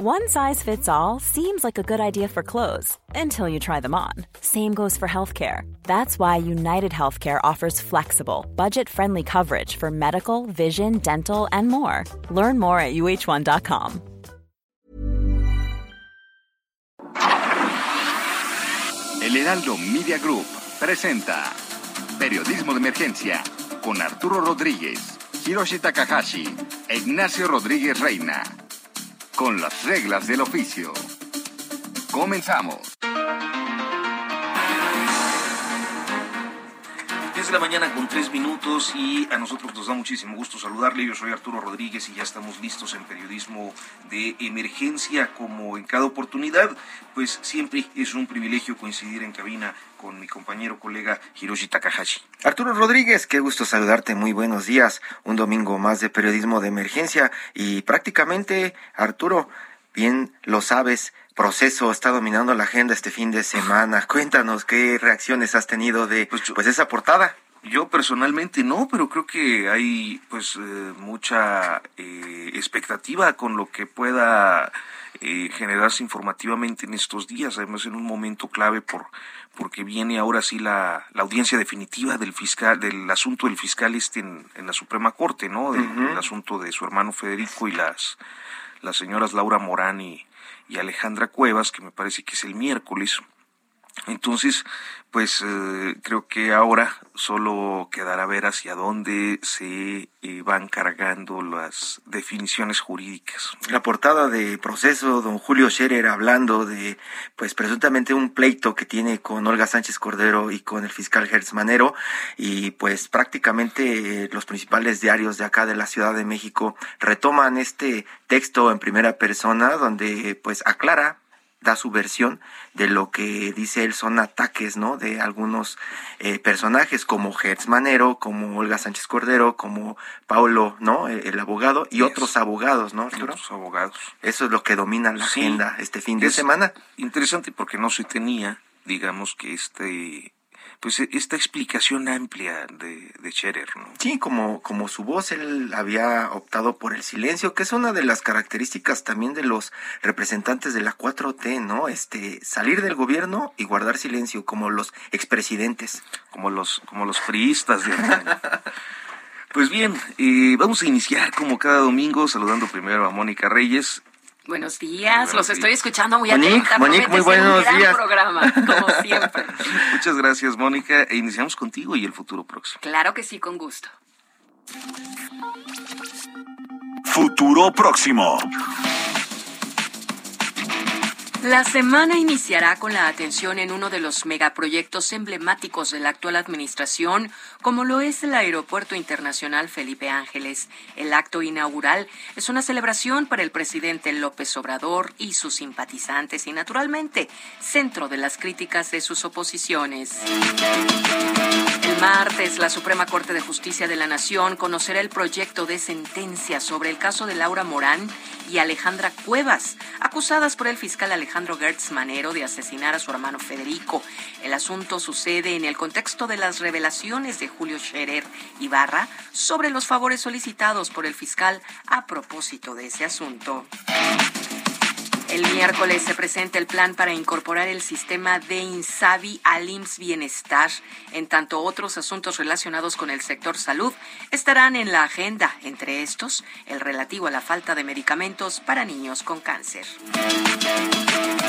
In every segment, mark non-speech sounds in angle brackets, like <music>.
One size fits all seems like a good idea for clothes until you try them on. Same goes for healthcare. That's why United Healthcare offers flexible, budget friendly coverage for medical, vision, dental, and more. Learn more at uh1.com. El Heraldo Media Group presenta Periodismo de Emergencia con Arturo Rodríguez, Hiroshi Takahashi e Ignacio Rodríguez Reina. Con las reglas del oficio. Comenzamos. 10 de la mañana con 3 minutos y a nosotros nos da muchísimo gusto saludarle. Yo soy Arturo Rodríguez y ya estamos listos en periodismo de emergencia como en cada oportunidad. Pues siempre es un privilegio coincidir en cabina con mi compañero colega Hiroshi Takahashi. Arturo Rodríguez, qué gusto saludarte, muy buenos días. Un domingo más de periodismo de emergencia y prácticamente, Arturo, bien lo sabes, proceso está dominando la agenda este fin de semana. <sighs> Cuéntanos qué reacciones has tenido de pues, pues esa portada. Yo personalmente no, pero creo que hay pues eh, mucha eh, expectativa con lo que pueda eh, generarse informativamente en estos días, además en un momento clave por porque viene ahora sí la, la audiencia definitiva del fiscal del asunto del fiscal este en, en la Suprema Corte, ¿no? Del, del asunto de su hermano Federico y las las señoras Laura Morán y, y Alejandra Cuevas, que me parece que es el miércoles. Entonces, pues eh, creo que ahora solo quedará ver hacia dónde se eh, van cargando las definiciones jurídicas. La portada de proceso, don Julio Scherer hablando de, pues presuntamente un pleito que tiene con Olga Sánchez Cordero y con el fiscal Gertz Manero, y pues prácticamente eh, los principales diarios de acá de la Ciudad de México retoman este texto en primera persona donde pues aclara da su versión de lo que dice él son ataques, ¿no? De algunos eh, personajes como Hertz Manero, como Olga Sánchez Cordero, como Paulo, ¿no? El abogado y otros abogados, ¿no? Otros abogados. Eso es lo que domina la Sí. agenda este fin de Es semana. Interesante porque no se tenía, digamos que este, pues esta explicación amplia de, de Scherer, ¿no? Sí, como, como su voz, él había optado por el silencio, que es una de las características también de los representantes de la 4T, ¿no? Este, salir del gobierno y guardar silencio, como los expresidentes. como los, como los priistas de. Pues bien, eh, vamos a iniciar como cada domingo saludando primero a Mónica Reyes. Buenos días, Buenos los días. estoy escuchando muy Monique, atenta. Monique, muy un buenos gran días. programa, como <laughs> siempre. Muchas gracias, Mónica, e iniciamos contigo y el futuro próximo. Claro que sí, con gusto. Futuro próximo. La semana iniciará con la atención en uno de los megaproyectos emblemáticos de la actual administración, como lo es el Aeropuerto Internacional Felipe Ángeles. El acto inaugural es una celebración para el presidente López Obrador y sus simpatizantes y, naturalmente, centro de las críticas de sus oposiciones. Martes, la Suprema Corte de Justicia de la Nación conocerá el proyecto de sentencia sobre el caso de Laura Morán y Alejandra Cuevas, acusadas por el fiscal Alejandro Gertz Manero de asesinar a su hermano Federico. El asunto sucede en el contexto de las revelaciones de Julio Scherer Ibarra sobre los favores solicitados por el fiscal a propósito de ese asunto. El miércoles se presenta el plan para incorporar el sistema de Insabi al IMSS Bienestar. En tanto, otros asuntos relacionados con el sector salud estarán en la agenda, entre estos el relativo a la falta de medicamentos para niños con cáncer.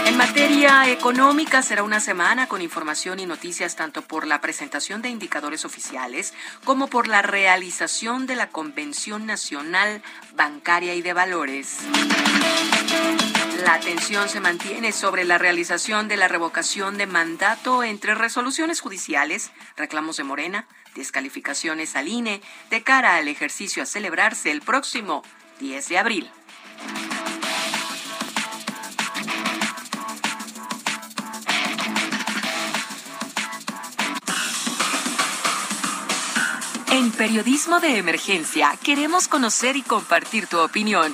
En materia económica será una semana con información y noticias tanto por la presentación de indicadores oficiales como por la realización de la Convención Nacional Bancaria y de Valores. La atención se mantiene sobre la realización de la revocación de mandato entre resoluciones judiciales, reclamos de Morena, descalificaciones al INE, de cara al ejercicio a celebrarse el próximo 10 de abril. En Periodismo de Emergencia queremos conocer y compartir tu opinión.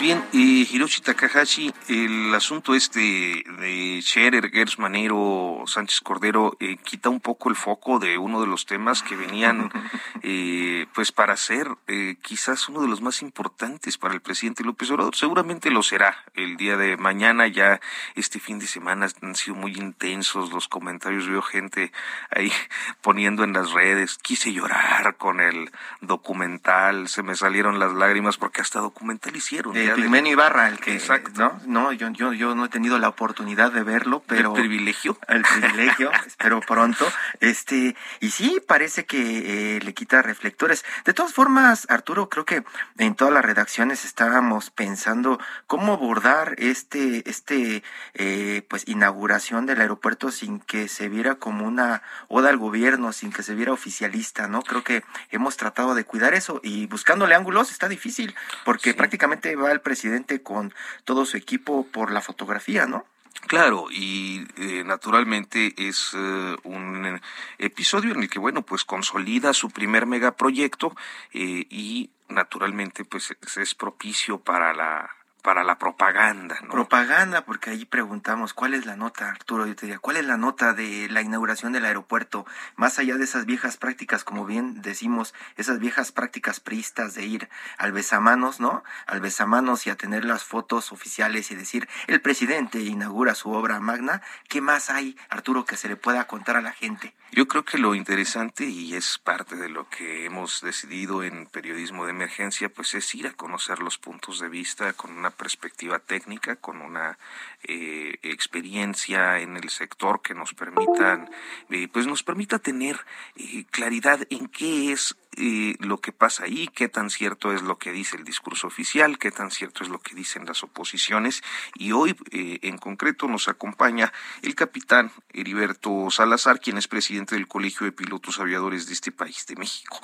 Bien, eh, Hiroshi Takahashi, el asunto este de Scherer, Gers Manero, Sánchez Cordero, eh, quita un poco el foco de uno de los temas que venían, <laughs> eh, pues para ser eh, quizás uno de los más importantes para el presidente López Obrador. Seguramente lo será el día de mañana, ya este fin de semana han sido muy intensos los comentarios, veo gente ahí <laughs> poniendo en las redes, quise llorar con el documental, se me salieron las lágrimas porque hasta documental hicieron de Ibarra, el que, Exacto. ¿no? No, yo, yo, yo no he tenido la oportunidad de verlo, pero... El privilegio. El privilegio, <laughs> espero pronto. Este, y sí, parece que eh, le quita reflectores. De todas formas, Arturo, creo que en todas las redacciones estábamos pensando cómo abordar este, este, eh, pues, inauguración del aeropuerto sin que se viera como una oda al gobierno, sin que se viera oficialista, ¿no? Creo que hemos tratado de cuidar eso y buscándole ángulos está difícil, porque prácticamente va el presidente con todo su equipo por la fotografía, ¿no? Claro, y eh, naturalmente es eh, un episodio en el que, bueno, pues consolida su primer megaproyecto eh, y naturalmente pues es propicio para la para la propaganda, ¿no? Propaganda, porque ahí preguntamos, ¿cuál es la nota, Arturo? Yo te diría, ¿cuál es la nota de la inauguración del aeropuerto? Más allá de esas viejas prácticas, como bien decimos, esas viejas prácticas priistas de ir al besamanos, ¿no? Al besamanos y a tener las fotos oficiales y decir, el presidente inaugura su obra magna, ¿qué más hay, Arturo, que se le pueda contar a la gente? Yo creo que lo interesante, y es parte de lo que hemos decidido en periodismo de emergencia, pues es ir a conocer los puntos de vista con una perspectiva técnica, con una eh, experiencia en el sector que nos permitan, eh, pues nos permita tener eh, claridad en qué es lo que pasa ahí, qué tan cierto es lo que dice el discurso oficial, qué tan cierto es lo que dicen las oposiciones. Y hoy, en concreto, nos acompaña el capitán Heriberto Salazar, quien es presidente del Colegio de Pilotos Aviadores de este país, de México.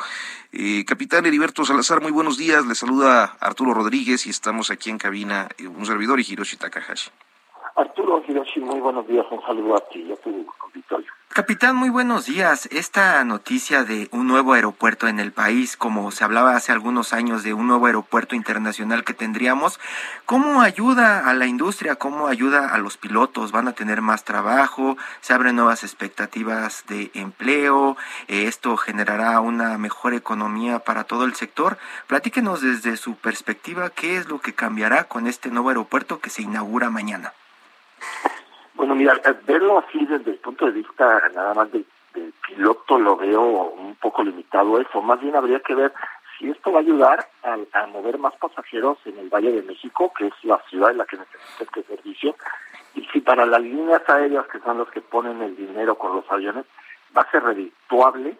capitán Heriberto Salazar, muy buenos días. Le saluda Arturo Rodríguez y estamos aquí en cabina, un servidor y Hiroshi Takahashi. Arturo Hiroshi, muy buenos días, un saludo a ti y a tu auditorio. Capitán, muy buenos días. Esta noticia de un nuevo aeropuerto en el país, como se hablaba hace algunos años de un nuevo aeropuerto internacional que tendríamos, ¿cómo ayuda a la industria? ¿Cómo ayuda a los pilotos? ¿Van a tener más trabajo? ¿Se abren nuevas expectativas de empleo? Eh, ¿Esto generará una mejor economía para todo el sector? Platíquenos desde su perspectiva qué es lo que cambiará con este nuevo aeropuerto que se inaugura mañana. Bueno, mira, verlo así desde el punto de vista nada más del, piloto lo veo un poco limitado eso. Más bien habría que ver si esto va a ayudar a, mover más pasajeros en el Valle de México, que es la ciudad en la que necesita este servicio, y si para las líneas aéreas, que son los que ponen el dinero con los aviones, va a ser redituable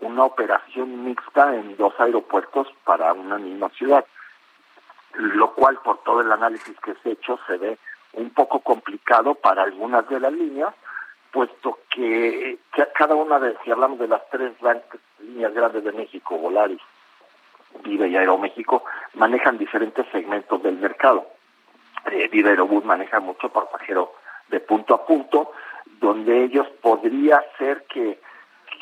una operación mixta en dos aeropuertos para una misma ciudad, lo cual por todo el análisis que se ha hecho se ve un poco complicado para algunas de las líneas, puesto que, cada una de, si hablamos de las tres líneas grandes de México, Volaris, Vive y Aeroméxico, manejan diferentes segmentos del mercado. Eh, Vive Aerobús maneja mucho pasajero de punto a punto, donde ellos podría ser que,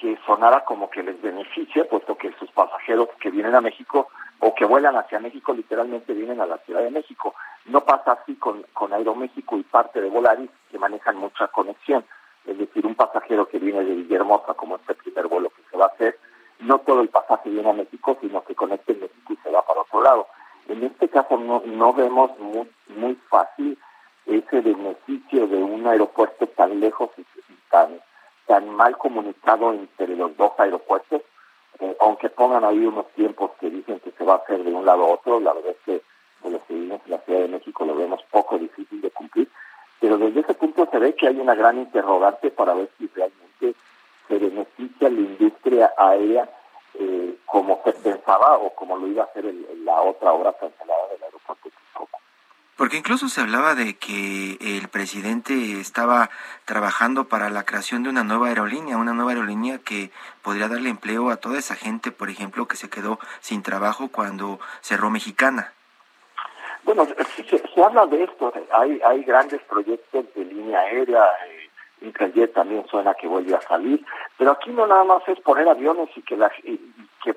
que sonara como que les beneficia, puesto que sus pasajeros que vienen a México o que vuelan hacia México literalmente vienen a la Ciudad de México. No pasa así con, con Aeroméxico y parte de Volaris, que manejan mucha conexión. Es decir, un pasajero que viene de Villahermosa, como este primer vuelo que se va a hacer, no todo el pasaje viene a México, sino que conecta en México y se va para otro lado. En este caso no, no vemos muy, muy fácil ese beneficio de un aeropuerto tan lejos y tan, tan mal comunicado entre los dos aeropuertos eh, aunque pongan ahí unos tiempos que dicen que va a hacer de un lado a otro, la verdad es que los que vivimos en la Ciudad de México lo vemos poco difícil de cumplir, pero desde ese punto se ve que hay una gran interrogante para ver si realmente se beneficia la industria aérea eh, como se pensaba o como lo iba a hacer la otra obra cancelada del aeropuerto de porque incluso se hablaba de que el presidente estaba trabajando para la creación de una nueva aerolínea, una nueva aerolínea que podría darle empleo a toda esa gente, por ejemplo, que se quedó sin trabajo cuando cerró Mexicana. Bueno, se, habla de esto, hay, hay grandes proyectos de línea aérea, eh, Interjet también suena que vuelve a salir, pero aquí no nada más es poner aviones y que, la,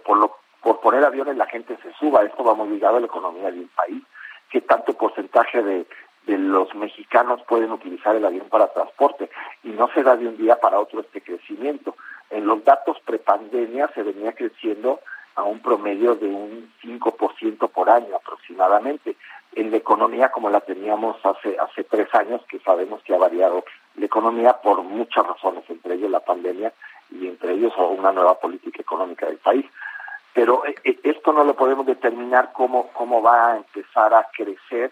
por, lo, por poner aviones la gente se suba, esto va muy ligado a la economía de un país qué tanto porcentaje de, de los mexicanos pueden utilizar el avión para transporte y no se da de un día para otro este crecimiento. En los datos prepandemia se venía creciendo a un promedio de un 5% por año aproximadamente. En la economía como la teníamos hace hace tres años, que sabemos que ha variado la economía por muchas razones, entre ellos la pandemia y entre ellos una nueva política económica del país. Pero eh, eh, esto no lo podemos determinar cómo, cómo va a empezar a crecer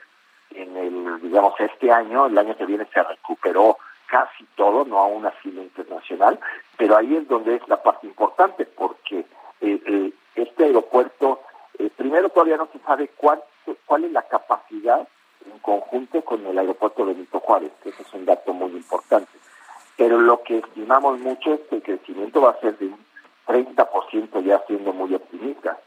en el, digamos, este año, el año que viene se recuperó casi todo, no aún así lo internacional, pero ahí es donde es la parte importante, porque eh, este aeropuerto, primero todavía no se sabe cuál, cuál es la capacidad en conjunto con el aeropuerto Benito Juárez, que ese es un dato muy importante. Pero lo que estimamos mucho es que el crecimiento va a ser de un 30% ya siendo muy optimista.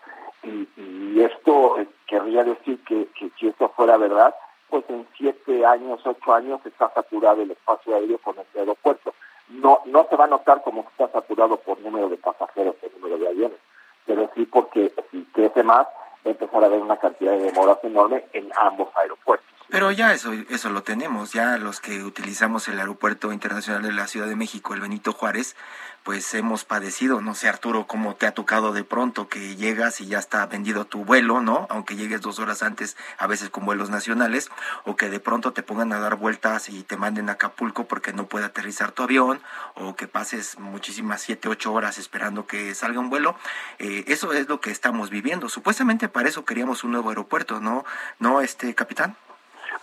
Y, y esto eh, querría decir que, si esto fuera verdad, pues en siete años, ocho años está saturado el espacio aéreo con este aeropuerto. No, no se va a notar como está saturado por número de pasajeros, por número de aviones, pero sí porque si crece más, empezar a haber una cantidad de demoras enorme en ambos aeropuertos. Pero ya eso, eso lo tenemos, ya los que utilizamos el Aeropuerto Internacional de la Ciudad de México, el Benito Juárez, pues hemos padecido, no sé Arturo, cómo te ha tocado de pronto que llegas y ya está vendido tu vuelo, ¿no? Aunque llegues dos horas antes, a veces con vuelos nacionales, o que de pronto te pongan a dar vueltas y te manden a Acapulco porque no puede aterrizar tu avión, o que pases muchísimas siete, ocho horas esperando que salga un vuelo. Eh, eso es lo que estamos viviendo. Supuestamente para eso queríamos un nuevo aeropuerto, ¿no? ¿No, este capitán?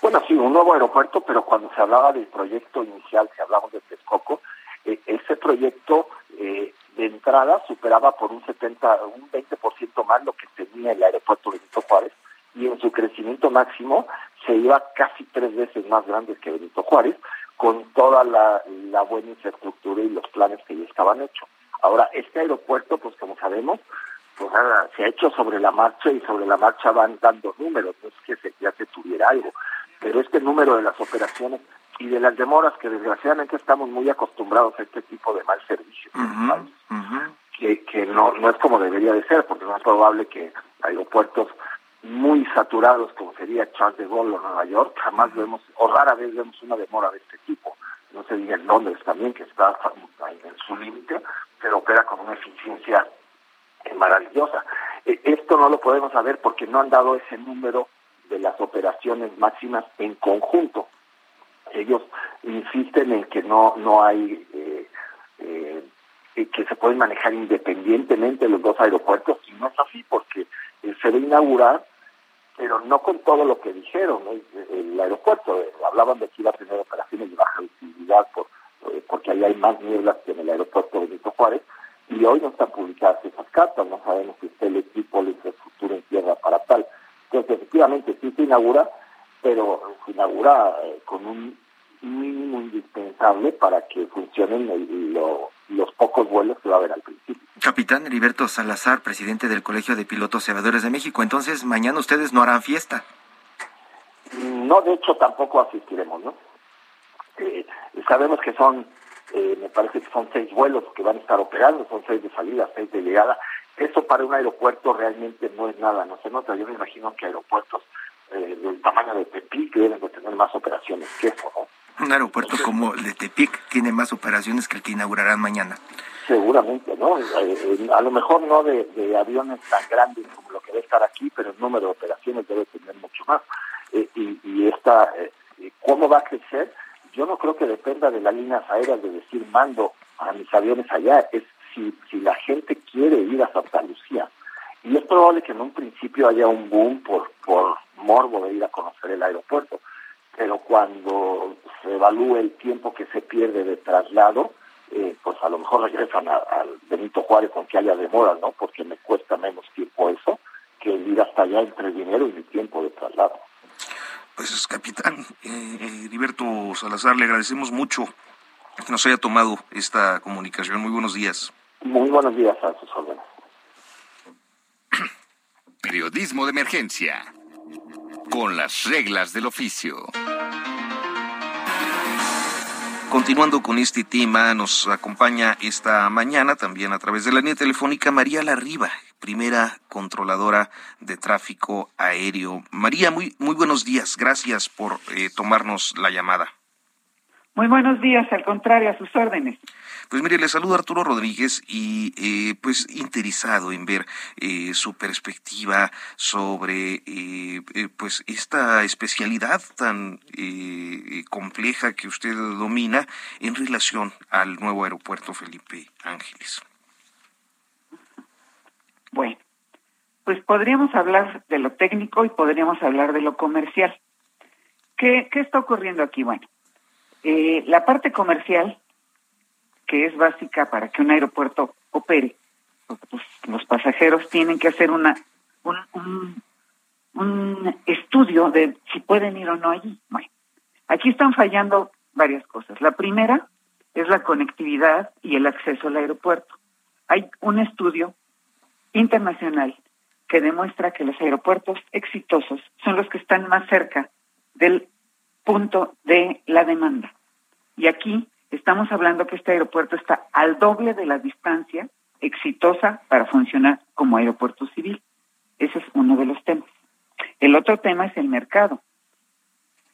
Bueno, sí, un nuevo aeropuerto, pero cuando se hablaba del proyecto inicial, que hablamos de Texcoco, eh, ese proyecto eh, de entrada superaba por un 70, un 20% más lo que tenía el aeropuerto Benito Juárez y en su crecimiento máximo se iba casi tres veces más grande que Benito Juárez, con toda la, buena infraestructura y los planes que ya estaban hechos. Ahora, este aeropuerto, pues como sabemos, pues nada, se ha hecho sobre la marcha y sobre la marcha van dando números, no es que se, ya se tuviera algo pero este número de las operaciones y de las demoras, que desgraciadamente estamos muy acostumbrados a este tipo de mal servicio, que, que no, no es como debería de ser, porque no es probable que aeropuertos muy saturados como sería Charles de Gaulle o Nueva York, jamás vemos, o rara vez vemos una demora de este tipo. No se diga en Londres también, que está en su límite, pero opera con una eficiencia maravillosa. E, esto no lo podemos saber porque no han dado ese número de las operaciones máximas en conjunto. Ellos insisten en que no no hay eh, eh, que se pueden manejar independientemente los dos aeropuertos y no es así porque eh, se va a inaugurar pero no con todo lo que dijeron el, aeropuerto hablaban de que iba a tener operaciones de baja visibilidad por, porque ahí hay más nieblas que en el aeropuerto de Benito Juárez y hoy no están publicadas esas cartas no sabemos si está el equipo la infraestructura en tierra para tal entonces, efectivamente, sí se inaugura, pero se inaugura eh, con un mínimo indispensable para que funcionen los pocos vuelos que va a haber al principio. Capitán Heriberto Salazar, presidente del Colegio de Pilotos Cebadores de México, entonces mañana ustedes no harán fiesta. No, de hecho tampoco asistiremos, ¿no? Eh, sabemos que son, eh, me parece que son seis vuelos que van a estar operando, son seis de salida, seis de llegada, eso para un aeropuerto realmente no es nada, no se nota. Yo me imagino que aeropuertos eh, del tamaño de Tepic deben de tener más operaciones que eso, ¿no? Un aeropuerto como el de Tepic tiene más operaciones que el que inaugurarán mañana. Seguramente, ¿no? Eh, eh, a lo mejor no de, aviones tan grandes como lo que debe estar aquí, pero el número de operaciones debe tener mucho más. y, y esta, ¿cómo va a crecer? Yo no creo que dependa de las líneas aéreas de decir mando a mis aviones allá, es si, si la gente quiere ir a Santa Lucía. Y es probable que en un principio haya un boom por, por morbo de ir a conocer el aeropuerto, pero cuando se evalúe el tiempo que se pierde de traslado, eh, pues a lo mejor regresan al Benito Juárez aunque haya demora, ¿no? Porque me cuesta menos tiempo eso que ir hasta allá entre dinero y mi tiempo de traslado. Pues capitán eh, Heriberto Salazar, le agradecemos mucho que nos haya tomado esta comunicación. Muy buenos días. Muy buenos días a sus órdenes. Periodismo de emergencia. Con las reglas del oficio. Continuando con este tema, nos acompaña esta mañana también a través de la línea telefónica María Larriba, primera controladora de tráfico aéreo. María, muy, muy buenos días. Gracias por eh, tomarnos la llamada. Muy buenos días, al contrario, a sus órdenes. Pues mire, le saludo a Arturo Rodríguez y eh, pues interesado en ver eh, su perspectiva sobre eh, pues esta especialidad tan compleja que usted domina en relación al nuevo aeropuerto Felipe Ángeles. Bueno, pues podríamos hablar de lo técnico y podríamos hablar de lo comercial. ¿Qué, qué está ocurriendo aquí? Bueno, eh, la parte comercial, que es básica para que un aeropuerto opere, pues, los pasajeros tienen que hacer una un, un, estudio de si pueden ir o no allí. Bueno, aquí están fallando varias cosas. La primera es la conectividad y el acceso al aeropuerto. Hay un estudio internacional que demuestra que los aeropuertos exitosos son los que están más cerca del punto de la demanda. Y aquí estamos hablando que este aeropuerto está al doble de la distancia exitosa para funcionar como aeropuerto civil. Ese es uno de los temas. El otro tema es el mercado.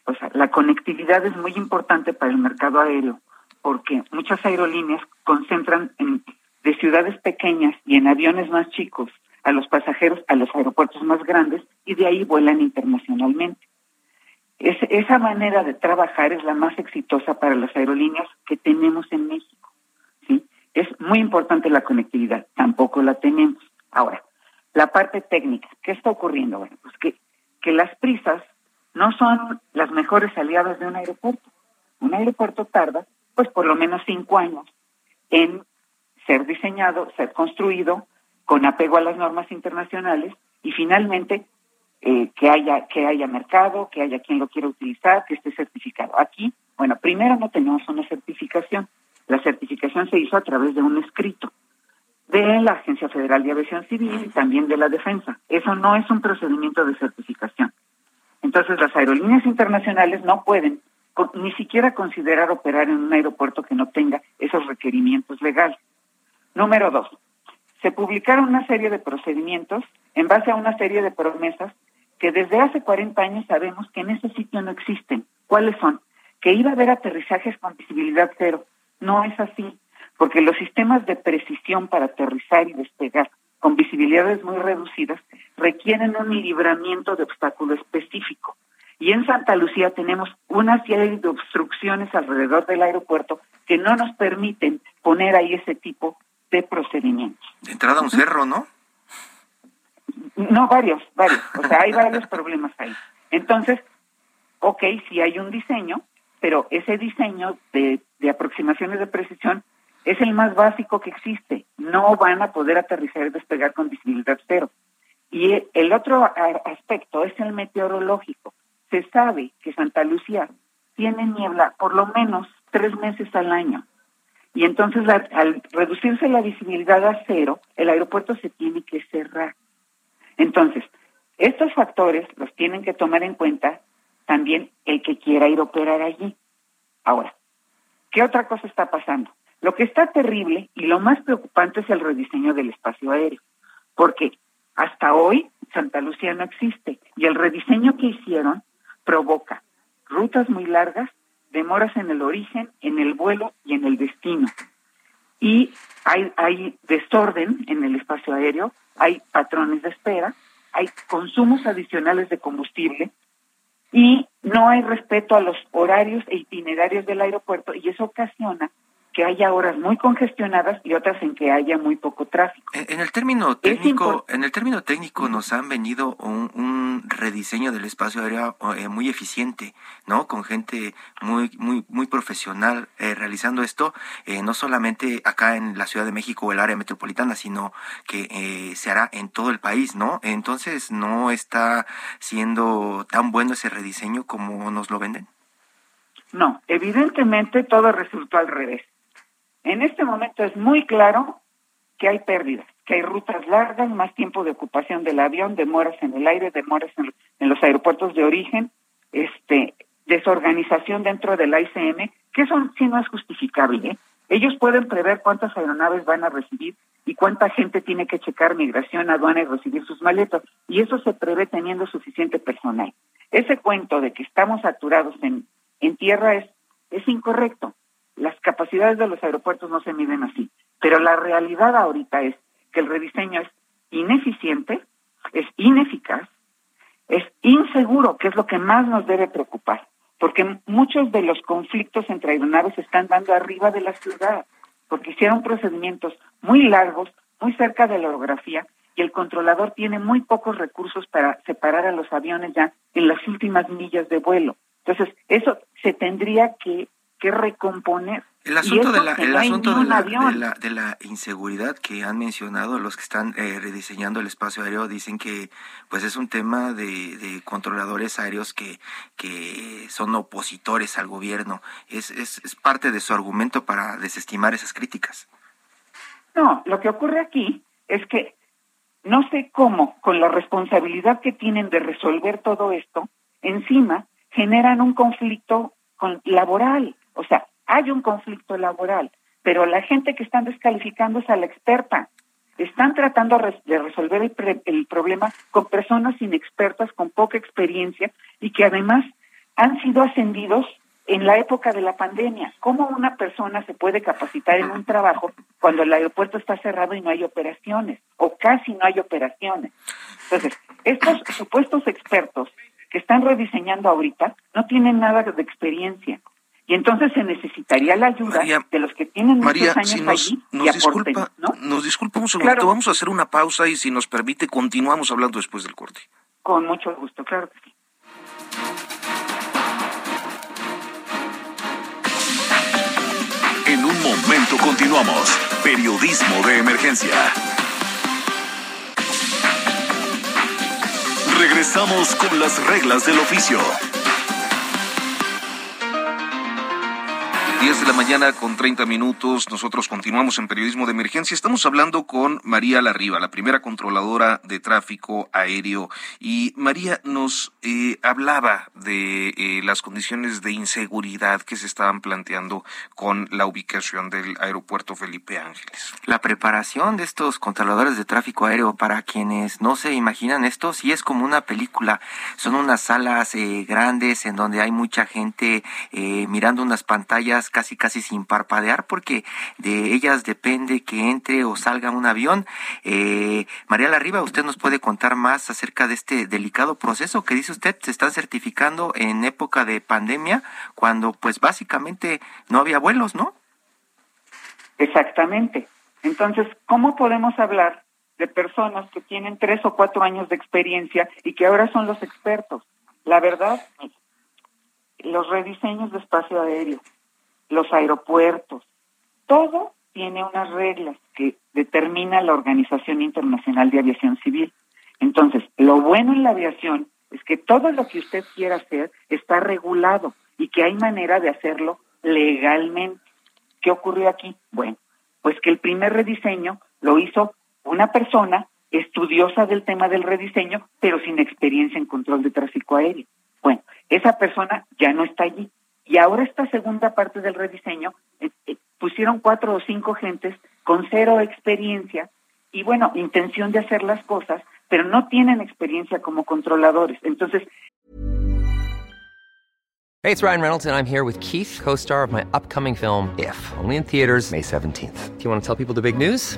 O sea, la conectividad es muy importante para el mercado aéreo porque muchas aerolíneas concentran en, de ciudades pequeñas y en aviones más chicos a los pasajeros a los aeropuertos más grandes y de ahí vuelan internacionalmente esa manera de trabajar es la más exitosa para las aerolíneas que tenemos en México. ¿sí? Es muy importante la conectividad, tampoco la tenemos. Ahora, la parte técnica, ¿qué está ocurriendo? Bueno, pues que, que las prisas no son las mejores aliadas de un aeropuerto. Un aeropuerto tarda, pues por lo menos cinco años en ser diseñado, ser construido, con apego a las normas internacionales y finalmente eh, que haya que haya mercado, que haya quien lo quiera utilizar, que esté certificado. Aquí, bueno, primero no tenemos una certificación. La certificación se hizo a través de un escrito de la Agencia Federal de Aviación Civil y también de la Defensa. Eso no es un procedimiento de certificación. Entonces, las aerolíneas internacionales no pueden ni siquiera considerar operar en un aeropuerto que no tenga esos requerimientos legales. Número dos, se publicaron una serie de procedimientos en base a una serie de promesas que desde hace 40 años sabemos que en ese sitio no existen. ¿Cuáles son? Que iba a haber aterrizajes con visibilidad cero. No es así, porque los sistemas de precisión para aterrizar y despegar con visibilidades muy reducidas requieren un libramiento de obstáculo específico. Y en Santa Lucía tenemos una serie de obstrucciones alrededor del aeropuerto que no nos permiten poner ahí ese tipo de procedimientos. De entrada a un cerro, ¿no? No, varios, varios. O sea, hay varios problemas ahí. Entonces, ok, sí hay un diseño, pero ese diseño de, de aproximaciones de precisión es el más básico que existe. No van a poder aterrizar y despegar con visibilidad cero. Y el otro aspecto es el meteorológico. Se sabe que Santa Lucía tiene niebla por lo menos tres meses al año. Y entonces, al reducirse la visibilidad a cero, el aeropuerto se tiene que cerrar. Entonces, estos factores los tienen que tomar en cuenta también el que quiera ir a operar allí. Ahora, ¿qué otra cosa está pasando? Lo que está terrible y lo más preocupante es el rediseño del espacio aéreo, porque hasta hoy Santa Lucía no existe y el rediseño que hicieron provoca rutas muy largas, demoras en el origen, en el vuelo y en el destino. Y hay, hay desorden en el espacio aéreo hay patrones de espera, hay consumos adicionales de combustible y no hay respeto a los horarios e itinerarios del aeropuerto y eso ocasiona que haya horas muy congestionadas y otras en que haya muy poco tráfico. En, el término técnico, en el término técnico nos han venido un, rediseño del espacio aéreo eh, muy eficiente, ¿no? Con gente muy muy muy profesional eh, realizando esto, eh, no solamente acá en la Ciudad de México o el área metropolitana, sino que se hará en todo el país, ¿no? Entonces no está siendo tan bueno ese rediseño como nos lo venden. No, evidentemente todo resultó al revés. En este momento es muy claro que hay pérdidas, que hay rutas largas, más tiempo de ocupación del avión, demoras en el aire, demoras en, los aeropuertos de origen, este, desorganización dentro del ICM, que eso sí no es justificable. ¿eh? Ellos pueden prever cuántas aeronaves van a recibir y cuánta gente tiene que checar migración, aduana y recibir sus maletas. Y eso se prevé teniendo suficiente personal. Ese cuento de que estamos saturados en, en tierra es, es incorrecto. Las capacidades de los aeropuertos no se miden así. Pero la realidad ahorita es que el rediseño es ineficiente, es ineficaz, es inseguro, que es lo que más nos debe preocupar, porque muchos de los conflictos entre aeronaves están dando arriba de la ciudad porque hicieron procedimientos muy largos, muy cerca de la orografía, y el controlador tiene muy pocos recursos para separar a los aviones ya en las últimas millas de vuelo. Entonces, eso se tendría que, que recomponer. El asunto, de la, el asunto de la, de, la, inseguridad que han mencionado los que están eh, rediseñando el espacio aéreo dicen que pues es un tema de, de, controladores aéreos que, que son opositores al gobierno. Es, es, es parte de su argumento para desestimar esas críticas. No, lo que ocurre aquí es que no sé cómo, con la responsabilidad que tienen de resolver todo esto, encima generan un conflicto con, laboral. O sea, hay un conflicto laboral, pero la gente que están descalificando es a la experta. Están tratando de resolver el, el problema con personas inexpertas, con poca experiencia y que además han sido ascendidos en la época de la pandemia. ¿Cómo una persona se puede capacitar en un trabajo cuando el aeropuerto está cerrado y no hay operaciones o casi no hay operaciones? Entonces, estos supuestos expertos que están rediseñando ahorita no tienen nada de experiencia. Y entonces se necesitaría la ayuda de los que tienen María, muchos años nos, allí nos y disculpa, ¿no? Nos disculpa un segundo, vamos a hacer una pausa y si nos permite continuamos hablando después del corte. Con mucho gusto, claro que sí. En un momento continuamos. Periodismo de emergencia. Regresamos con las reglas del oficio. 10 de la mañana con 30 minutos. Nosotros continuamos en periodismo de emergencia. Estamos hablando con María Larriba, la primera controladora de tráfico aéreo. Y María nos eh, hablaba de eh, las condiciones de inseguridad que se estaban planteando con la ubicación del aeropuerto Felipe Ángeles. La preparación de estos controladores de tráfico aéreo, para quienes no se imaginan esto, sí es como una película. Son unas salas eh, grandes en donde hay mucha gente mirando unas pantallas casi casi sin parpadear porque de ellas depende que entre o salga un avión. Eh, María Larriba, usted nos puede contar más acerca de este delicado proceso que dice usted se están certificando en época de pandemia cuando pues básicamente no había vuelos, ¿no? Exactamente. Entonces, ¿cómo podemos hablar de personas que tienen tres o cuatro años de experiencia y que ahora son los expertos? La verdad, los rediseños de espacio aéreo, los aeropuertos, todo tiene unas reglas que determina la Organización Internacional de Aviación Civil. Entonces, lo bueno en la aviación es que todo lo que usted quiera hacer está regulado y que hay manera de hacerlo legalmente. ¿Qué ocurrió aquí? Bueno, pues que el primer rediseño lo hizo una persona estudiosa del tema del rediseño, pero sin experiencia en control de tráfico aéreo. Bueno, esa persona ya no está allí. Y ahora esta segunda parte del rediseño eh, eh, pusieron cuatro o cinco gentes con cero experiencia y bueno, intención de hacer las cosas, pero no tienen experiencia como controladores. Entonces... Hey, it's Ryan Reynolds and I'm here with Keith, co-star of my upcoming film If, only in theaters May 17th. Do you want to tell people the big news?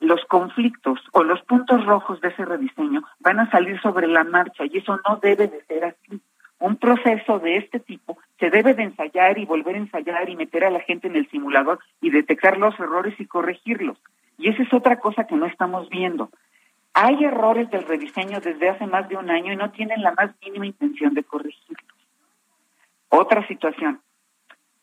los conflictos o los puntos rojos de ese rediseño van a salir sobre la marcha y eso no debe de ser así. Un proceso de este tipo se debe de ensayar y volver a ensayar y meter a la gente en el simulador y detectar los errores y corregirlos. Y esa es otra cosa que no estamos viendo. Hay errores del rediseño desde hace más de un año y no tienen la más mínima intención de corregirlos. Otra situación.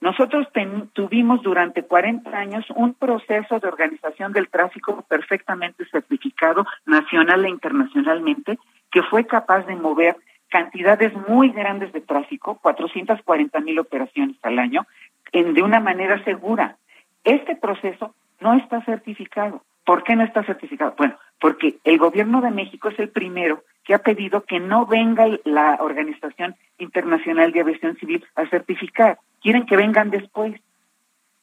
Nosotros tuvimos durante 40 años un proceso de organización del tráfico perfectamente certificado nacional e internacionalmente que fue capaz de mover cantidades muy grandes de tráfico, 440 mil operaciones al año, en, de una manera segura. Este proceso no está certificado. ¿Por qué no está certificado? Bueno, porque el gobierno de México es el primero que ha pedido que no venga la Organización Internacional de Aviación Civil a certificar. Quieren que vengan después.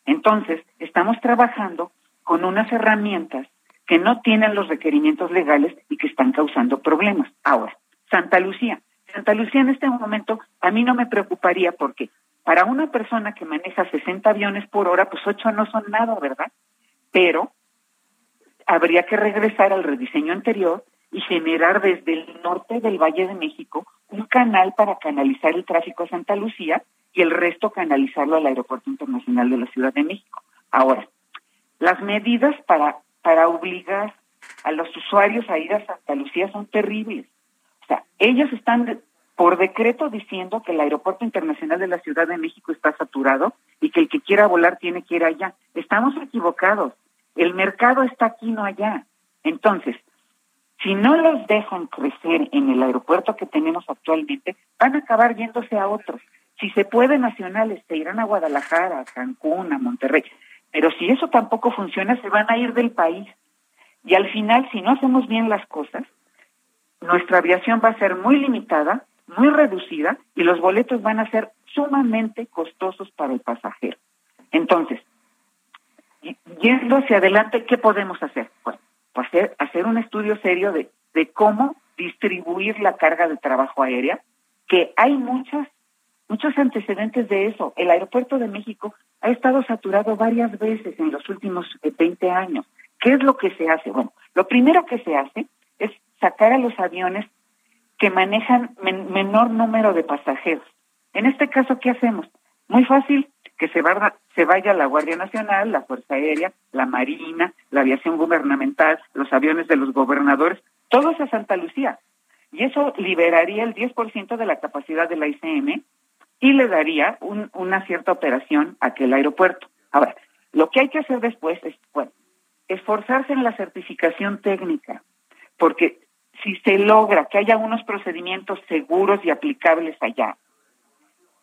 Entonces, estamos trabajando con unas herramientas que no tienen los requerimientos legales y que están causando problemas. Ahora, Santa Lucía. Santa Lucía en este momento a mí no me preocuparía porque para una persona que maneja 60 aviones por hora, pues 8 no son nada, ¿verdad? Pero habría que regresar al rediseño anterior y generar desde el norte del Valle de México un canal para canalizar el tráfico a Santa Lucía y el resto canalizarlo al Aeropuerto Internacional de la Ciudad de México. Ahora, las medidas para, para obligar a los usuarios a ir a Santa Lucía son terribles. O sea, ellos están por decreto diciendo que el Aeropuerto Internacional de la Ciudad de México está saturado y que el que quiera volar tiene que ir allá. Estamos equivocados. El mercado está aquí, no allá. Entonces, si no los dejan crecer en el aeropuerto que tenemos actualmente, van a acabar yéndose a otros. Si se puede nacionales, se irán a Guadalajara, a Cancún, a Monterrey. Pero si eso tampoco funciona, se van a ir del país. Y al final, si no hacemos bien las cosas, nuestra aviación va a ser muy limitada, muy reducida, y los boletos van a ser sumamente costosos para el pasajero. Entonces, yendo hacia adelante, ¿qué podemos hacer? Pues, hacer, hacer un estudio serio de, de cómo distribuir la carga de trabajo aérea, que hay muchas, muchos antecedentes de eso. El aeropuerto de México ha estado saturado varias veces en los últimos 20 eh, años. ¿Qué es lo que se hace? Bueno, lo primero que se hace es sacar a los aviones que manejan menor número de pasajeros. En este caso, ¿qué hacemos? Muy fácil, que se, se vaya la Guardia Nacional, la Fuerza Aérea, la Marina, la aviación gubernamental, los aviones de los gobernadores, todos a Santa Lucía. Y eso liberaría el 10% de la capacidad de la ICM y le daría una cierta operación a aquel aeropuerto. Ahora, lo que hay que hacer después es, bueno, esforzarse en la certificación técnica, porque si se logra que haya unos procedimientos seguros y aplicables allá,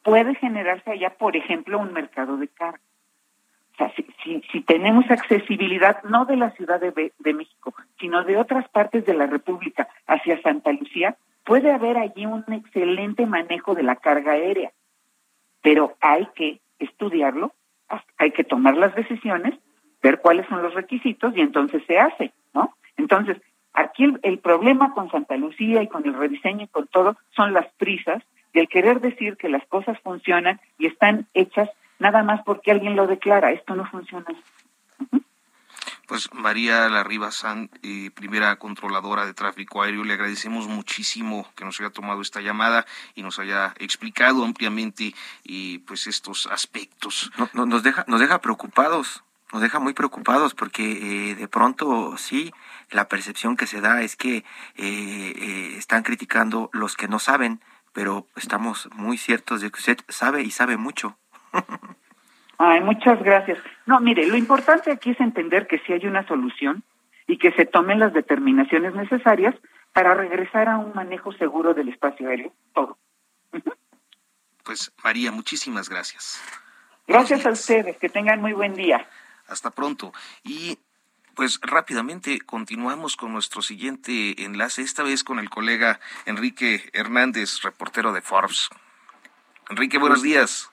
puede generarse allá, por ejemplo, un mercado de carga. O sea, si, si, tenemos accesibilidad no de la Ciudad de, México, sino de otras partes de la República hacia Santa Lucía, puede haber allí un excelente manejo de la carga aérea. Pero hay que estudiarlo, hay que tomar las decisiones, ver cuáles son los requisitos y entonces se hace, ¿no? Entonces, aquí el problema con Santa Lucía y con el rediseño y con todo son las prisas y el querer decir que las cosas funcionan y están hechas nada más porque alguien lo declara. Esto no funciona. Pues María Larriba San, eh, primera controladora de tráfico aéreo, le agradecemos muchísimo que nos haya tomado esta llamada y nos haya explicado ampliamente y pues estos aspectos. No, nos deja nos deja preocupados, nos deja muy preocupados porque eh, de pronto sí la percepción que se da es que eh, están criticando los que no saben pero estamos muy ciertos de que usted sabe y sabe mucho. <laughs> Ay, muchas gracias. No, mire, lo importante aquí es entender que sí hay una solución y que se tomen las determinaciones necesarias para regresar a un manejo seguro del espacio aéreo, todo. Pues María, muchísimas gracias. Gracias a ustedes, que tengan muy buen día. Hasta pronto. Y pues rápidamente continuamos con nuestro siguiente enlace, esta vez con el colega Enrique Hernández, reportero de Forbes. Enrique, buenos días.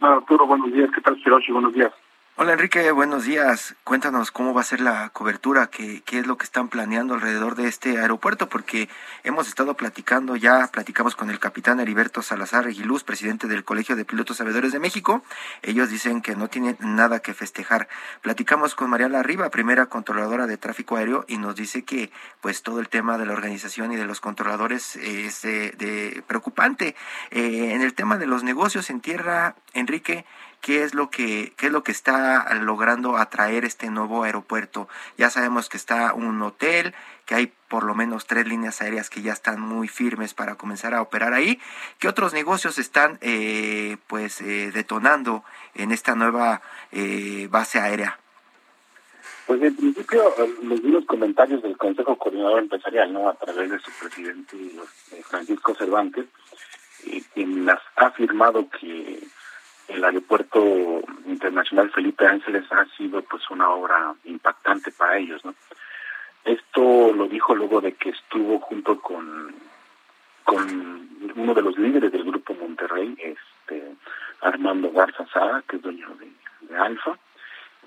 Arturo, buenos días. ¿Qué tal, Hiroshi? Buenos días. Hola Enrique, buenos días. Cuéntanos cómo va a ser la cobertura, qué, qué es lo que están planeando alrededor de este aeropuerto, porque hemos estado platicando ya, platicamos con el capitán Heriberto Salazar Reguiluz, presidente del Colegio de Pilotos Sabedores de México. Ellos dicen que no tienen nada que festejar. Platicamos con Mariana Arriba, primera controladora de tráfico aéreo, y nos dice que pues todo el tema de la organización y de los controladores es de, preocupante. Eh, en el tema de los negocios en tierra, Enrique, qué es lo que qué es lo que está logrando atraer este nuevo aeropuerto. Ya sabemos que está un hotel, que hay por lo menos tres líneas aéreas que ya están muy firmes para comenzar a operar ahí. ¿Qué otros negocios están eh, pues eh, detonando en esta nueva eh, base aérea? Pues en principio los los comentarios del Consejo Coordinador Empresarial, ¿no? A través de su presidente Francisco Cervantes, quien ha afirmado que el aeropuerto internacional Felipe Ángeles ha sido pues una obra impactante para ellos, ¿no? Esto lo dijo luego de que estuvo junto con con uno de los líderes del grupo Monterrey, este Armando Garza Sada, que es dueño de, Alfa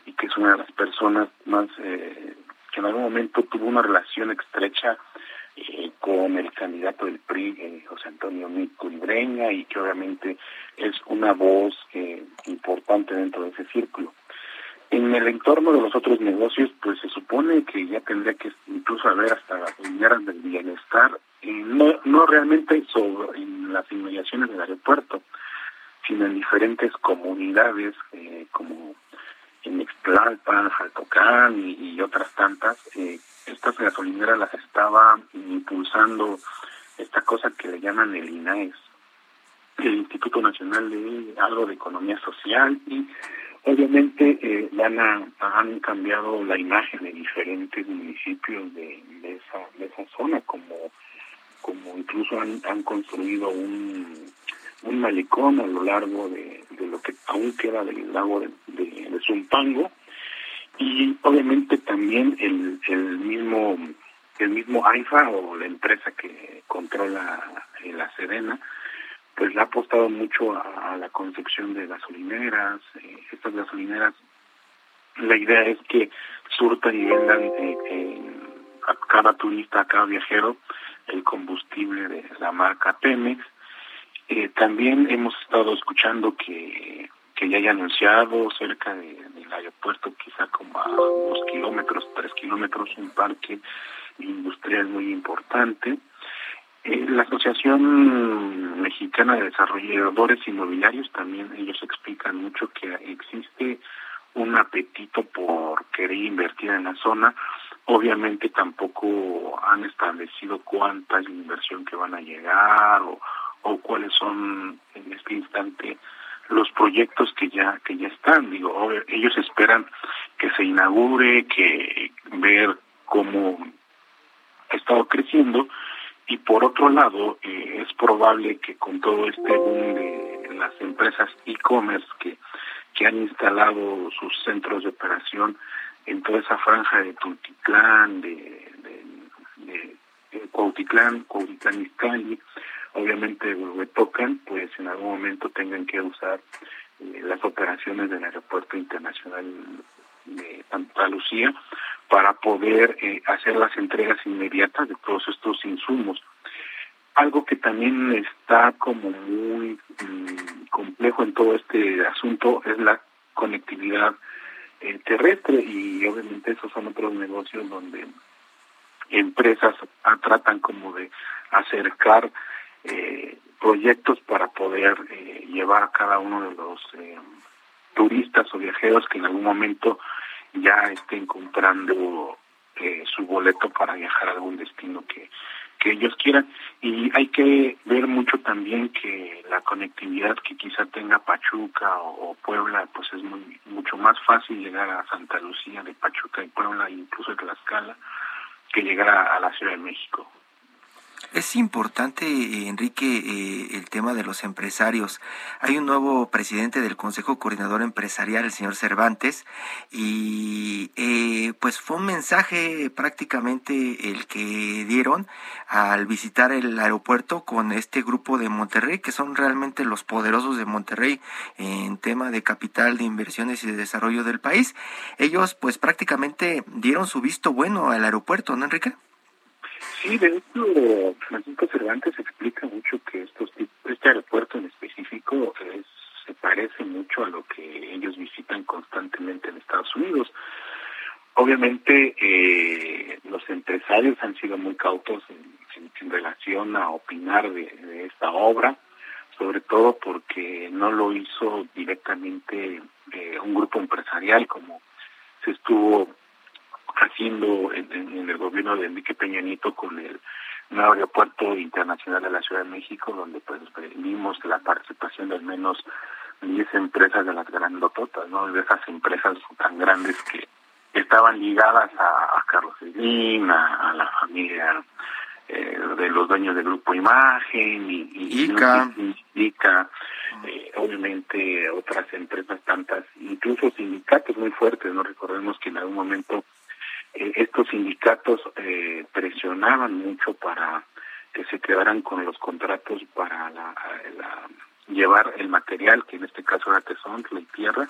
y que es una de las personas más eh, que en algún momento tuvo una relación estrecha eh, con el candidato del PRI, eh, José Antonio Mico Libreña, y que obviamente es una voz eh, importante dentro de ese círculo. En el entorno de los otros negocios, pues se supone que ya tendría que incluso haber hasta líneas del bienestar, no, no realmente sobre, en las inmediaciones del aeropuerto, sino en diferentes comunidades como en Ixtlalpan, Jaltocán y, otras tantas, eh, estas gasolineras las estaba impulsando esta cosa que le llaman el INAES, el Instituto Nacional de algo de Economía Social y obviamente eh, van han cambiado la imagen de diferentes municipios de, esa de esa zona como como incluso han, han construido un, un malecón a lo largo de, lo que aún queda del lago de, de Zumpango y obviamente también el, el mismo el mismo AIFA o la empresa que controla eh, la Serena pues le ha apostado mucho a, la construcción de gasolineras eh, estas gasolineras la idea es que surtan y vendan eh, a cada turista a cada viajero el combustible de la marca Pemex. También hemos estado escuchando que que ya haya anunciado cerca del aeropuerto, quizá como a unos kilómetros, tres kilómetros, un parque industrial muy importante. Eh, la Asociación Mexicana de Desarrolladores Inmobiliarios también, ellos explican mucho que existe un apetito por querer invertir en la zona. Obviamente tampoco han establecido cuánta inversión que van a llegar o cuáles son en este instante los proyectos que ya que ya están. Digo ellos esperan que se inaugure que ver cómo ha estado creciendo. Y por otro lado eh, es probable que con todo este boom de las empresas e-commerce que que han instalado sus centros de operación en toda esa franja de Tultitlán, de, de, de, de Cuautitlán, Cuautitlán obviamente tocan, pues en algún momento tengan que usar eh, las operaciones del Aeropuerto Internacional de Santa Lucía para poder eh, hacer las entregas inmediatas de todos estos insumos. Algo que también está como muy mm, complejo en todo este asunto es la conectividad eh, terrestre y obviamente esos son otros negocios donde empresas tratan como de acercar eh, proyectos para poder eh, llevar a cada uno de los eh, turistas o viajeros que en algún momento ya estén comprando eh, su boleto para viajar a algún destino que, que ellos quieran. Y hay que ver mucho también que la conectividad que quizá tenga Pachuca o, Puebla, pues es muy, mucho más fácil llegar a Santa Lucía de Pachuca y Puebla, incluso de Tlaxcala, que llegar a la Ciudad de México. Es importante, Enrique, eh, el tema de los empresarios. Hay un nuevo presidente del Consejo Coordinador Empresarial, el señor Cervantes, y eh, pues fue un mensaje prácticamente el que dieron al visitar el aeropuerto con este grupo de Monterrey, que son realmente los poderosos de Monterrey en tema de capital, de inversiones y de desarrollo del país. Ellos pues prácticamente dieron su visto bueno al aeropuerto, ¿no, Enrique? Sí, de hecho, Francisco Cervantes explica mucho que estos este aeropuerto en específico se parece mucho a lo que ellos visitan constantemente en Estados Unidos. Obviamente, eh, los empresarios han sido muy cautos en, relación a opinar de, esta obra. sobre todo porque no lo hizo directamente eh, un grupo empresarial como se estuvo haciendo en, el gobierno de Enrique Peña Nieto con el nuevo aeropuerto internacional de la Ciudad de México, donde pues vimos la participación de al menos 10 empresas de las grandototas, ¿no? De esas empresas tan grandes que estaban ligadas a, Carlos Slim, a, la familia eh, de los dueños del grupo Imagen y, ICA, ICA eh, obviamente otras empresas tantas, incluso sindicatos muy fuertes, no recordemos que en algún momento eh, estos sindicatos eh, presionaban mucho para que se quedaran con los contratos para la, llevar el material, que en este caso era tesón, la tierra,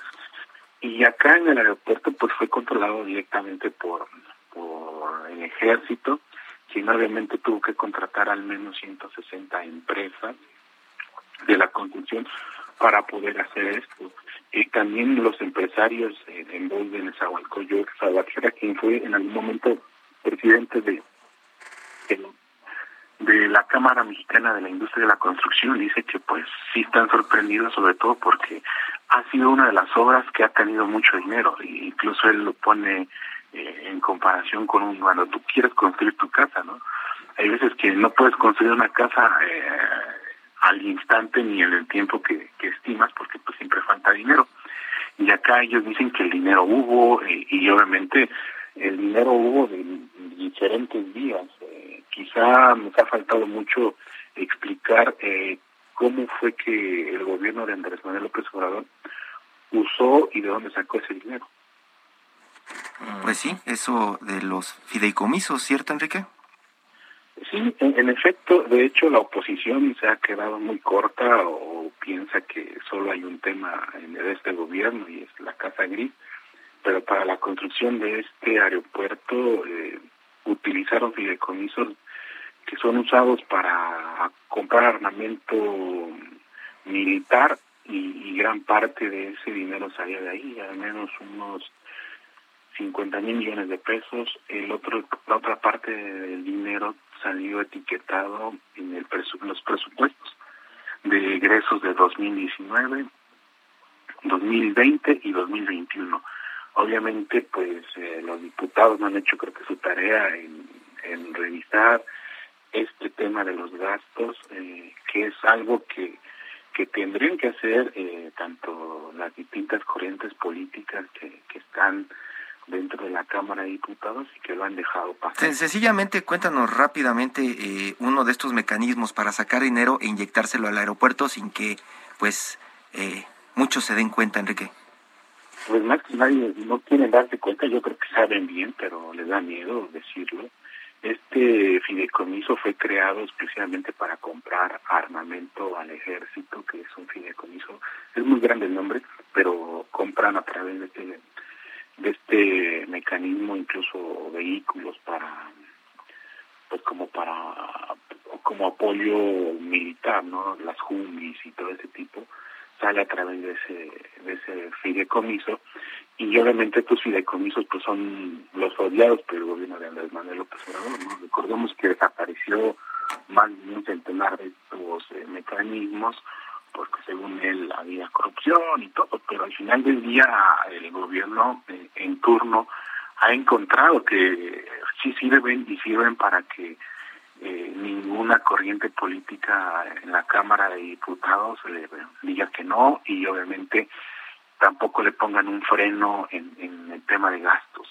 y acá en el aeropuerto pues fue controlado directamente por, por el ejército, quien obviamente tuvo que contratar al menos 160 empresas de la construcción para poder hacer esto. Y también los empresarios eh, en voz de Nezahualcóyotl, Salvatierra, quien fue en algún momento presidente de, de, la Cámara Mexicana de la Industria de la Construcción, dice que pues sí están sorprendidos, sobre todo porque ha sido una de las obras que ha tenido mucho dinero, e incluso él lo pone eh, en comparación con un, cuando tú quieres construir tu casa, ¿no? Hay veces que no puedes construir una casa eh, al instante ni en el tiempo que, estimas porque pues siempre falta dinero. Y acá ellos dicen que el dinero hubo eh, y obviamente el dinero hubo de diferentes días. Eh, quizá nos ha faltado mucho explicar eh, cómo fue que el gobierno de Andrés Manuel López Obrador usó y de dónde sacó ese dinero. Pues sí, eso de los fideicomisos, ¿cierto, Enrique? Sí, en, efecto, de hecho la oposición se ha quedado muy corta o piensa que solo hay un tema en este gobierno y es la Casa Gris, pero para la construcción de este aeropuerto eh, utilizaron fideicomisos que son usados para comprar armamento militar y, y gran parte de ese dinero salía de ahí, al menos unos 50 mil millones de pesos. El otro, la otra parte del dinero salió etiquetado en, el los presupuestos de egresos de 2019, 2020 y 2021. Obviamente, pues eh, los diputados no han hecho creo que su tarea en, revisar este tema de los gastos, eh, que es algo que, que tendrían que hacer eh, tanto las distintas corrientes políticas que están dentro de la Cámara de Diputados y que lo han dejado pasar. Sencillamente, cuéntanos rápidamente eh, uno de estos mecanismos para sacar dinero e inyectárselo al aeropuerto sin que, pues, eh, muchos se den cuenta, Enrique. Pues más que nadie no quieren darse cuenta, yo creo que saben bien, pero les da miedo decirlo. Este fideicomiso fue creado exclusivamente para comprar armamento al ejército, que es un fideicomiso, es muy grande el nombre, pero compran a través de este de este mecanismo incluso vehículos para pues como para como apoyo militar no las jumis y todo ese tipo sale a través de ese de ese fideicomiso y obviamente estos fideicomisos pues son los odiados por el gobierno de Andrés Manuel López Obrador ¿no? recordemos que desapareció más de un centenar de estos eh, mecanismos porque según él había corrupción y todo, pero al final del día el gobierno en turno ha encontrado que sí sirven y sirven para que eh, ninguna corriente política en la Cámara de Diputados le diga que no y obviamente tampoco le pongan un freno en, el tema de gastos.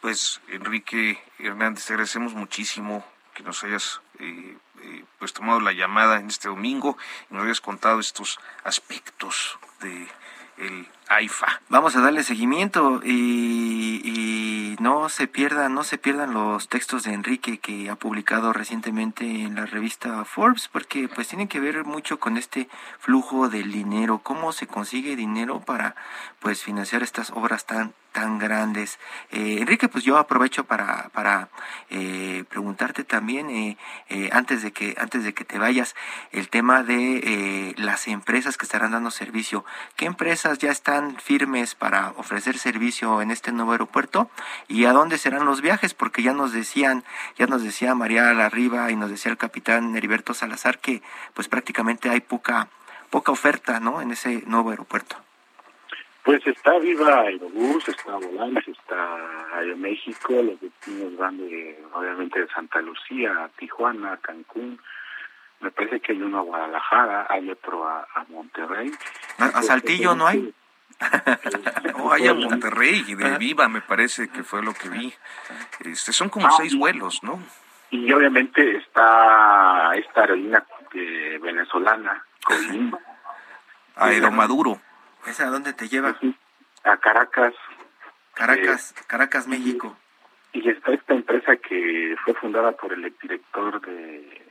Pues Enrique Hernández, te agradecemos muchísimo que nos hayas eh, eh, pues tomado la llamada en este domingo y nos hayas contado estos aspectos de el AIFA. Vamos a darle seguimiento y, no se pierdan, no se pierdan los textos de Enrique que ha publicado recientemente en la revista Forbes, porque pues tienen que ver mucho con este flujo del dinero, cómo se consigue dinero para pues financiar estas obras tan tan grandes. Eh, Enrique, pues yo aprovecho para, para eh, preguntarte también, eh, antes, de que, antes de que te vayas, el tema de las empresas que estarán dando servicio. ¿Qué empresas ya están están firmes para ofrecer servicio en este nuevo aeropuerto y a dónde serán los viajes, porque ya nos decían, ya nos decía María Larriba y nos decía el capitán Heriberto Salazar que pues prácticamente hay poca poca oferta, ¿no? En ese nuevo aeropuerto. Pues está Viva Aerobús, está Volaris, está Aeroméxico, los destinos van de, obviamente de Santa Lucía a Tijuana, a Cancún, me parece que hay uno a Guadalajara, hay otro a, Monterrey. ¿A, Saltillo no hay? No, hay a Monterrey y de Viva me parece que fue lo que vi. Este, son como ah, seis vuelos, ¿no? Y obviamente está esta aerolínea eh, venezolana, Colimba. Aeromaduro. ¿Esa a dónde te lleva? A Caracas. Caracas, eh, Caracas, México. Y está esta empresa que fue fundada por el director de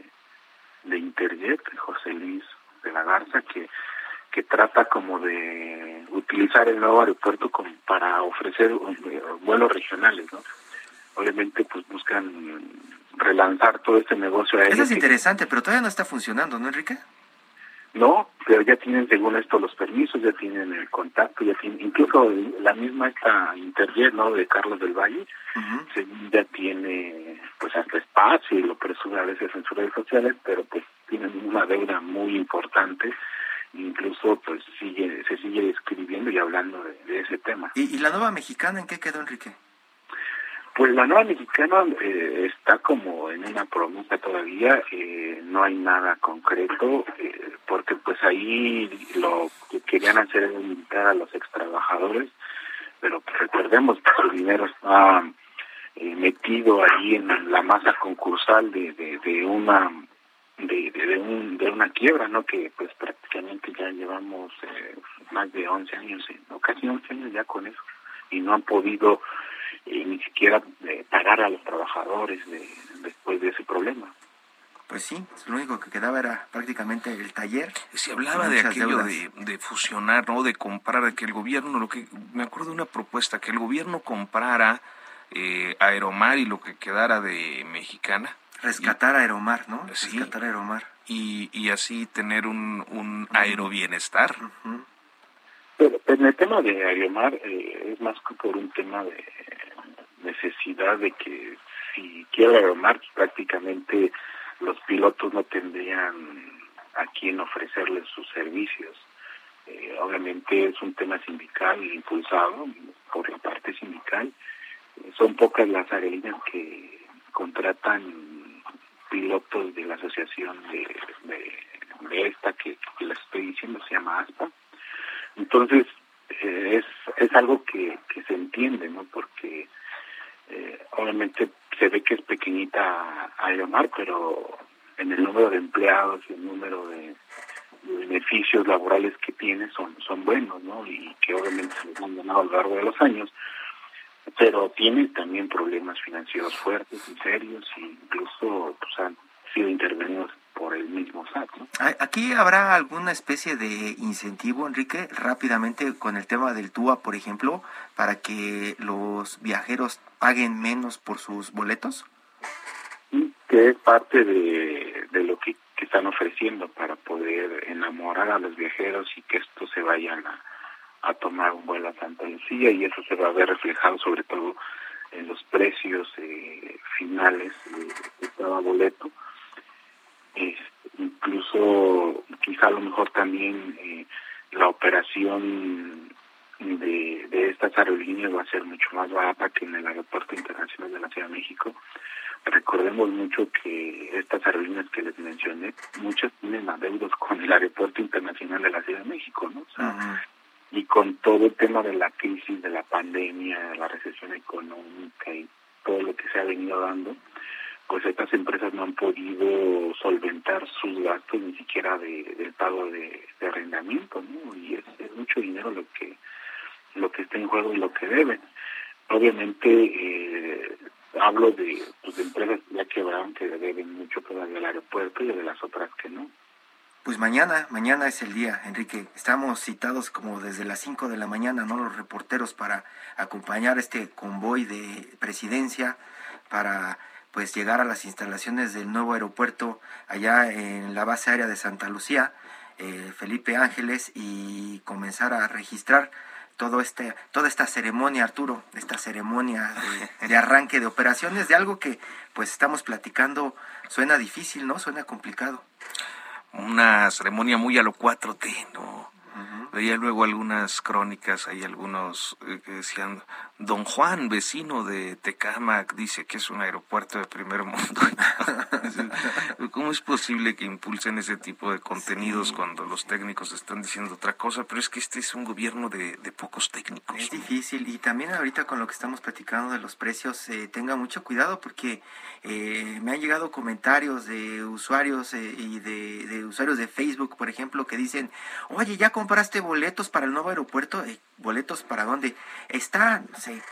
de Interjet, José Luis de la Garza, que, que trata como de utilizar el nuevo aeropuerto como para ofrecer eh, vuelos regionales, ¿no? Obviamente, pues buscan relanzar todo este negocio aéreo. Eso es interesante, pero todavía no está funcionando, ¿no, Enrique? No, pero ya tienen según esto los permisos, ya tienen el contacto, ya tienen, incluso la misma esta Interjet, ¿no? De Carlos del Valle, ya tiene pues hasta espacio y lo presume a veces en sus redes sociales, pero pues tienen una deuda muy importante incluso pues sigue se sigue escribiendo y hablando de, ese tema. ¿Y, ¿Y la nueva mexicana en qué quedó, Enrique? Pues la nueva mexicana eh, está como en una promesa todavía, eh, no hay nada concreto, eh, porque pues ahí lo que querían hacer es invitar a los ex trabajadores, pero pues, recordemos que su dinero está metido ahí en la masa concursal de, de, una de, de, un, de una quiebra, ¿no? Que pues prácticamente ya llevamos más de 11 años, o casi 11 años ya con eso, y no han podido y ni siquiera eh, pagar a los trabajadores después de ese problema. Pues sí, lo único que quedaba era prácticamente el taller. Se hablaba de aquello de, fusionar, ¿no? De comprar, de que el gobierno, lo que me acuerdo de una propuesta, que el gobierno comprara eh, Aeromar y lo que quedara de Mexicana. Rescatar Aeromar, ¿no? Rescatar Aeromar. Y, y así tener un, un aerobienestar. Pero en el tema de Aeromar eh, es más que por un tema de necesidad de que si quiere Aeromar, prácticamente los pilotos no tendrían a quien ofrecerles sus servicios. Eh, obviamente es un tema sindical impulsado por la parte sindical. Eh, son pocas las aerolíneas que contratan pilotos de la asociación de, de, esta que, les estoy diciendo, se llama ASPA. Entonces, eh, es, es algo que, que se entiende, ¿no? Porque eh, obviamente se ve que es pequeñita Aeromar, pero en el número de empleados y el número de, beneficios laborales que tiene son, son buenos, ¿no? Y que obviamente se han ganado a lo largo de los años, pero tiene también problemas financieros fuertes y serios, e incluso pues, han sido intervenidos por el mismo SAT. ¿Aquí habrá alguna especie de incentivo, Enrique, rápidamente con el tema del TUA, por ejemplo, para que los viajeros paguen menos por sus boletos? que es parte de, lo que, están ofreciendo para poder enamorar a los viajeros y que estos se vayan a, tomar un vuelo a Santa Lucía y eso se va a ver reflejado sobre todo en los precios eh, finales de cada boleto incluso quizá a lo mejor también eh, la operación de, de estas aerolíneas va a ser mucho más barata que en el Aeropuerto Internacional de la Ciudad de México. Recordemos mucho que estas aerolíneas que les mencioné, muchas tienen adeudos con el Aeropuerto Internacional de la Ciudad de México, ¿no? Y con todo el tema de la crisis, de la pandemia, la recesión económica y todo lo que se ha venido dando, pues estas empresas no han podido solventar sus gastos ni siquiera de, del pago de, arrendamiento, ¿no? Y es, mucho dinero lo que lo que está en juego y lo que deben. Obviamente eh, hablo de, pues, de empresas ya quebraron que deben mucho todavía al aeropuerto y de las otras que no. Pues mañana, mañana es el día, Enrique. Estamos citados como desde las 5 de la mañana, ¿no? Los reporteros para acompañar este convoy de presidencia, para pues llegar a las instalaciones del nuevo aeropuerto allá en la base aérea de Santa Lucía, eh, Felipe Ángeles, y comenzar a registrar todo este, toda esta ceremonia, Arturo, esta ceremonia de, arranque de operaciones, de algo que pues estamos platicando, suena difícil, ¿no? Suena complicado. Una ceremonia muy a lo 4T, ¿no? Veía luego algunas crónicas, hay algunos eh, que decían, don Juan, vecino de Tecamac, dice que es un aeropuerto de primer mundo. <laughs> ¿Cómo es posible que impulsen ese tipo de contenidos cuando los técnicos están diciendo otra cosa? Pero es que este es un gobierno de, pocos técnicos. Es difícil y también ahorita con lo que estamos platicando de los precios, eh, tenga mucho cuidado porque eh, me han llegado comentarios de usuarios y de, de usuarios de Facebook, por ejemplo, que dicen, oye, ya compraste boletos para el nuevo aeropuerto, eh, boletos para dónde? Está,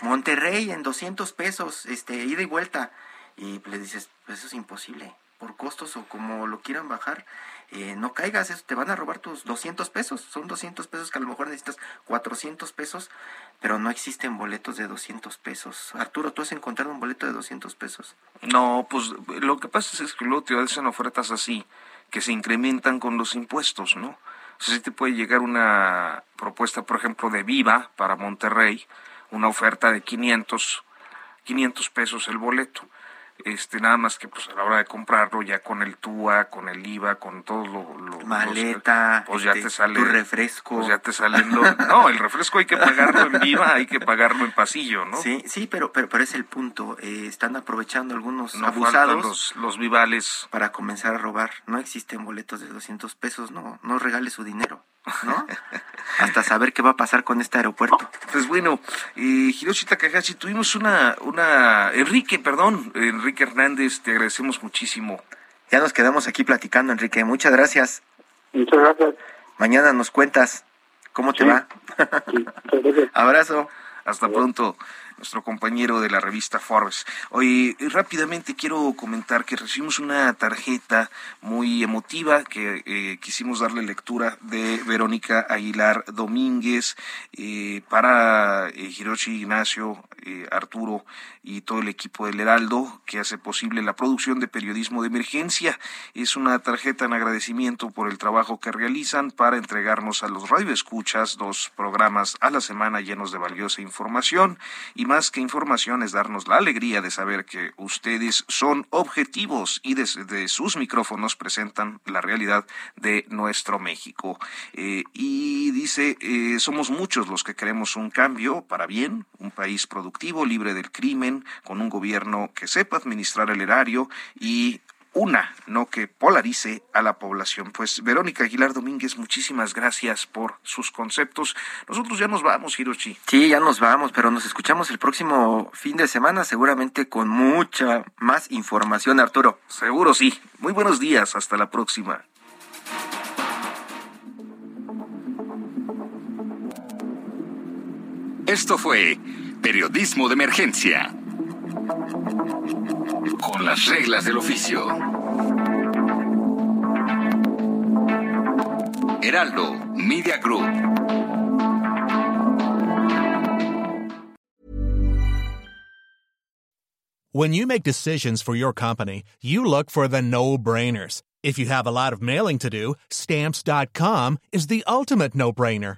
Monterrey en 200 pesos, este, ida y vuelta. Y le dices, pues eso es imposible, por costos o como lo quieran bajar, eh, no caigas, eso, te van a robar tus 200 pesos, son 200 pesos que a lo mejor necesitas 400 pesos, pero no existen boletos de 200 pesos. Arturo, ¿tú has encontrado un boleto de 200 pesos? No, pues lo que pasa es que luego te hacen ofertas así, que se incrementan con los impuestos, ¿no? Si te puede llegar una propuesta, por ejemplo, de Viva para Monterrey, una oferta de 500, 500 pesos el boleto este nada más que pues a la hora de comprarlo ya con el TUA, con el IVA, con todo lo, lo maleta, pues ya este, te sale tu refresco, pues ya te salen no, el refresco hay que pagarlo en viva, hay que pagarlo en pasillo, ¿no? Sí, sí, pero pero, pero es el punto, eh, están aprovechando algunos no abusados los, los vivales para comenzar a robar. No existen boletos de 200 pesos, no no regale su dinero. ¿No? Hasta saber qué va a pasar con este aeropuerto. Pues bueno, eh, Hiroshi Takahashi, tuvimos una, una, Enrique, perdón, Enrique Hernández, te agradecemos muchísimo. Ya nos quedamos aquí platicando, Enrique, muchas gracias. Muchas gracias. Mañana nos cuentas cómo te va. <laughs> Abrazo. Hasta pronto nuestro compañero de la revista Forbes. Hoy rápidamente quiero comentar que recibimos una tarjeta muy emotiva que eh, quisimos darle lectura de Verónica Aguilar Domínguez eh, para eh, Hiroshi Ignacio, Arturo y todo el equipo del Heraldo que hace posible la producción de periodismo de emergencia. Es una tarjeta en agradecimiento por el trabajo que realizan para entregarnos a los radioescuchas dos programas a la semana llenos de valiosa información y más que información es darnos la alegría de saber que ustedes son objetivos y desde sus micrófonos presentan la realidad de nuestro México. Eh, y dice, eh, somos muchos los que queremos un cambio para bien, un país productivo, libre del crimen, con un gobierno que sepa administrar el erario y una, no que polarice a la población. Pues Verónica Aguilar Domínguez, muchísimas gracias por sus conceptos. Nosotros ya nos vamos, Hiroshi. Sí, ya nos vamos, pero nos escuchamos el próximo fin de semana, seguramente con mucha más información, Arturo. Seguro sí. Muy buenos días, hasta la próxima. Esto fue Periodismo de Emergencia con las reglas del oficio. Heraldo Media Group. When you make decisions for your company, you look for the no-brainers. If you have a lot of mailing to do, stamps.com is the ultimate no-brainer.